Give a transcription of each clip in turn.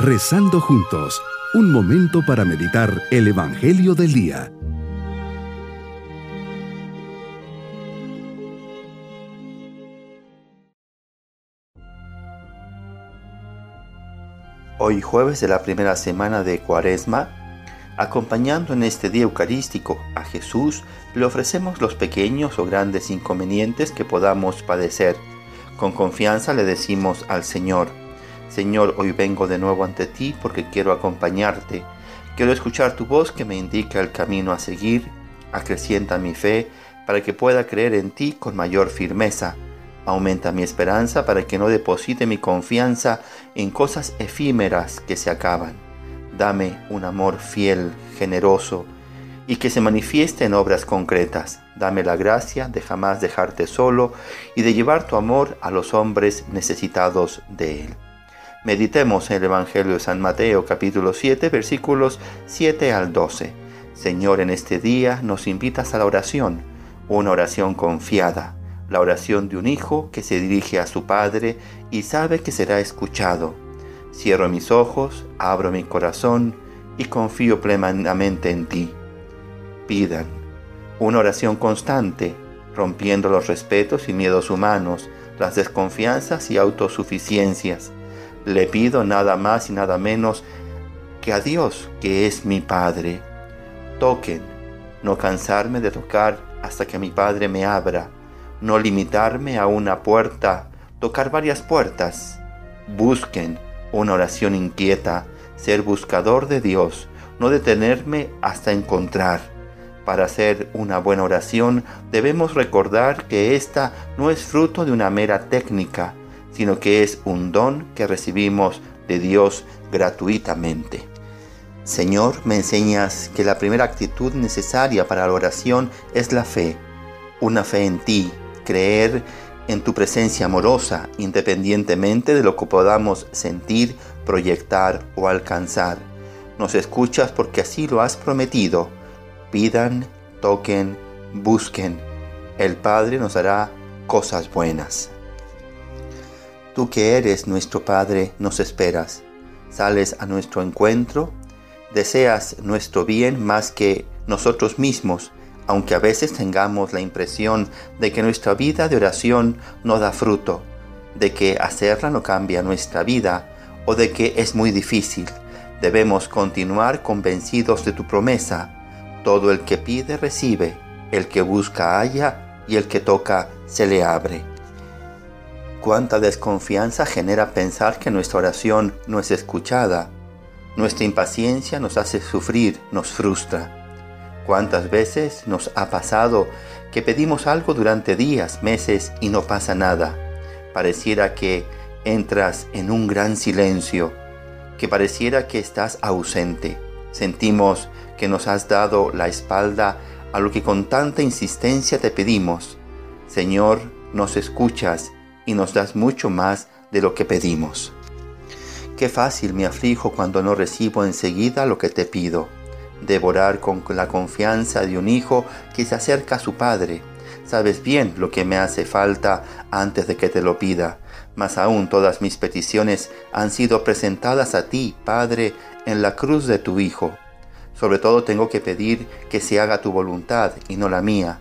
Rezando juntos, un momento para meditar el Evangelio del Día. Hoy jueves de la primera semana de Cuaresma, acompañando en este día eucarístico a Jesús, le ofrecemos los pequeños o grandes inconvenientes que podamos padecer. Con confianza le decimos al Señor, Señor, hoy vengo de nuevo ante ti porque quiero acompañarte. Quiero escuchar tu voz que me indica el camino a seguir, acrecienta mi fe para que pueda creer en ti con mayor firmeza. Aumenta mi esperanza para que no deposite mi confianza en cosas efímeras que se acaban. Dame un amor fiel, generoso, y que se manifieste en obras concretas. Dame la gracia de jamás dejarte solo y de llevar tu amor a los hombres necesitados de él. Meditemos el Evangelio de San Mateo capítulo 7 versículos 7 al 12. Señor, en este día nos invitas a la oración, una oración confiada, la oración de un hijo que se dirige a su padre y sabe que será escuchado. Cierro mis ojos, abro mi corazón y confío plenamente en ti. Pidan una oración constante, rompiendo los respetos y miedos humanos, las desconfianzas y autosuficiencias le pido nada más y nada menos que a Dios, que es mi Padre. Toquen, no cansarme de tocar hasta que mi Padre me abra, no limitarme a una puerta, tocar varias puertas. Busquen una oración inquieta, ser buscador de Dios, no detenerme hasta encontrar. Para hacer una buena oración debemos recordar que esta no es fruto de una mera técnica, sino que es un don que recibimos de Dios gratuitamente. Señor, me enseñas que la primera actitud necesaria para la oración es la fe, una fe en ti, creer en tu presencia amorosa, independientemente de lo que podamos sentir, proyectar o alcanzar. Nos escuchas porque así lo has prometido. Pidan, toquen, busquen. El Padre nos hará cosas buenas. Tú que eres nuestro Padre, nos esperas. Sales a nuestro encuentro, deseas nuestro bien más que nosotros mismos, aunque a veces tengamos la impresión de que nuestra vida de oración no da fruto, de que hacerla no cambia nuestra vida o de que es muy difícil. Debemos continuar convencidos de tu promesa. Todo el que pide recibe, el que busca halla y el que toca se le abre. Cuánta desconfianza genera pensar que nuestra oración no es escuchada. Nuestra impaciencia nos hace sufrir, nos frustra. ¿Cuántas veces nos ha pasado que pedimos algo durante días, meses y no pasa nada? Pareciera que entras en un gran silencio, que pareciera que estás ausente. Sentimos que nos has dado la espalda a lo que con tanta insistencia te pedimos. Señor, nos escuchas y nos das mucho más de lo que pedimos. Qué fácil me aflijo cuando no recibo enseguida lo que te pido. Devorar con la confianza de un hijo que se acerca a su padre. Sabes bien lo que me hace falta antes de que te lo pida, mas aún todas mis peticiones han sido presentadas a ti, Padre, en la cruz de tu Hijo. Sobre todo tengo que pedir que se haga tu voluntad y no la mía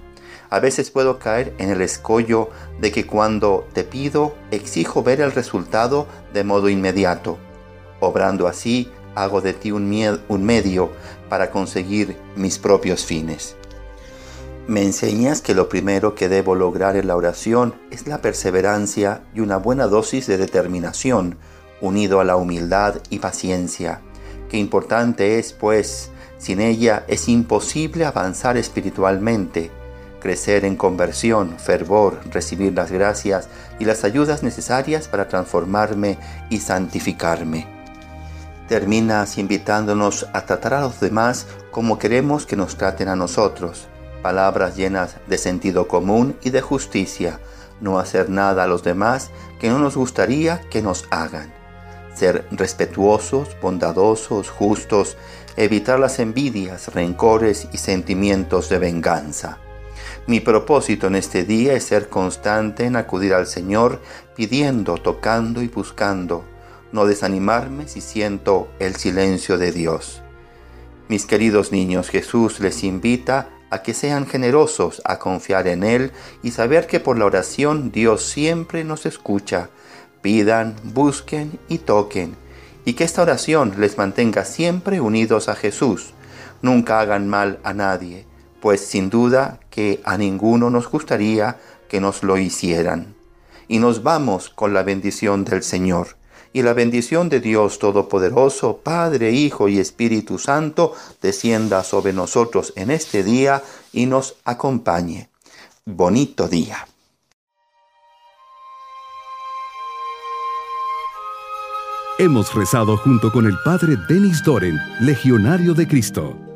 a veces puedo caer en el escollo de que cuando te pido exijo ver el resultado de modo inmediato. Obrando así, hago de ti un, medio para conseguir mis propios fines. Me enseñas que lo primero que debo lograr en la oración es la perseverancia y una buena dosis de determinación, unido a la humildad y paciencia. Qué importante es, pues, sin ella es imposible avanzar espiritualmente crecer en conversión, fervor, recibir las gracias y las ayudas necesarias para transformarme y santificarme. Terminas invitándonos a tratar a los demás como queremos que nos traten a nosotros, palabras llenas de sentido común y de justicia, no hacer nada a los demás que no nos gustaría que nos hagan, ser respetuosos, bondadosos, justos, evitar las envidias, rencores y sentimientos de venganza. Mi propósito en este día es ser constante en acudir al Señor pidiendo, tocando y buscando. no desanimarme si siento el silencio de Dios. Mis queridos niños, Jesús les invita a que sean generosos, a confiar en Él y saber que por la oración Dios siempre nos escucha. Pidan, busquen y toquen, y que esta oración les mantenga siempre unidos a Jesús. Nunca hagan mal a nadie, pues sin duda que a ninguno nos gustaría que nos lo hicieran. Y nos vamos con la bendición del Señor y la bendición de Dios Todopoderoso, Padre, Hijo y Espíritu Santo, descienda sobre nosotros en este día y nos acompañe. Bonito día. Hemos rezado junto con el Padre Denis Doren, Legionario de Cristo.